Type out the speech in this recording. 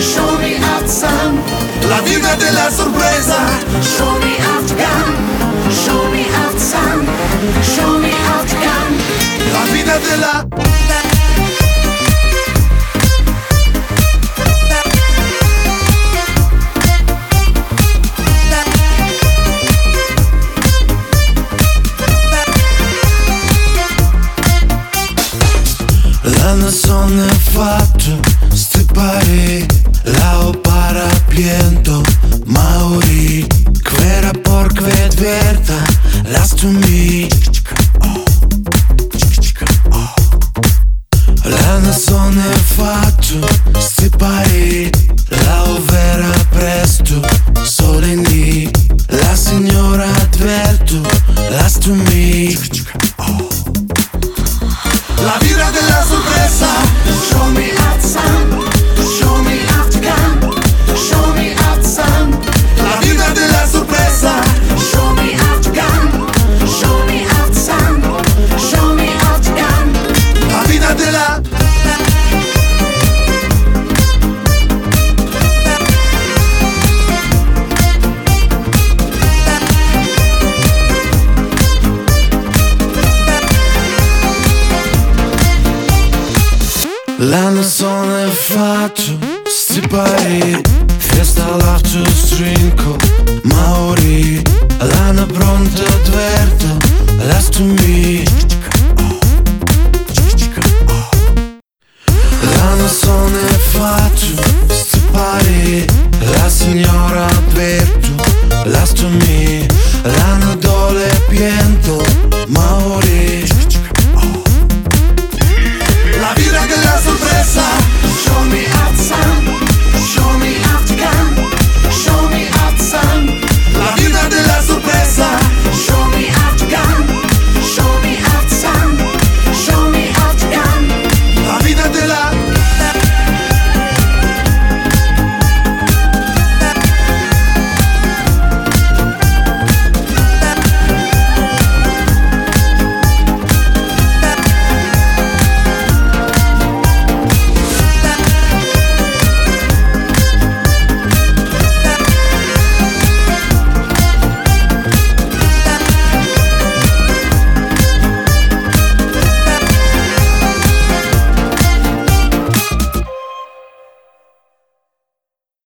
show me la vida de la sorpresa, show me Afghan, show me Afghan, show me Afghan, la vida de la... La nazione opara piento Mauri Quera porc vedverta Las to me L'anno sono fatto stipare La overa presto Sole lì La signora avverto Las to me L'anno sono fatto stipare Festa l'after strinco Mauri L'anno pronto adverto Last to me. L'anno sono fatto stipare La signora avverto Last to me. L'anno dole pieno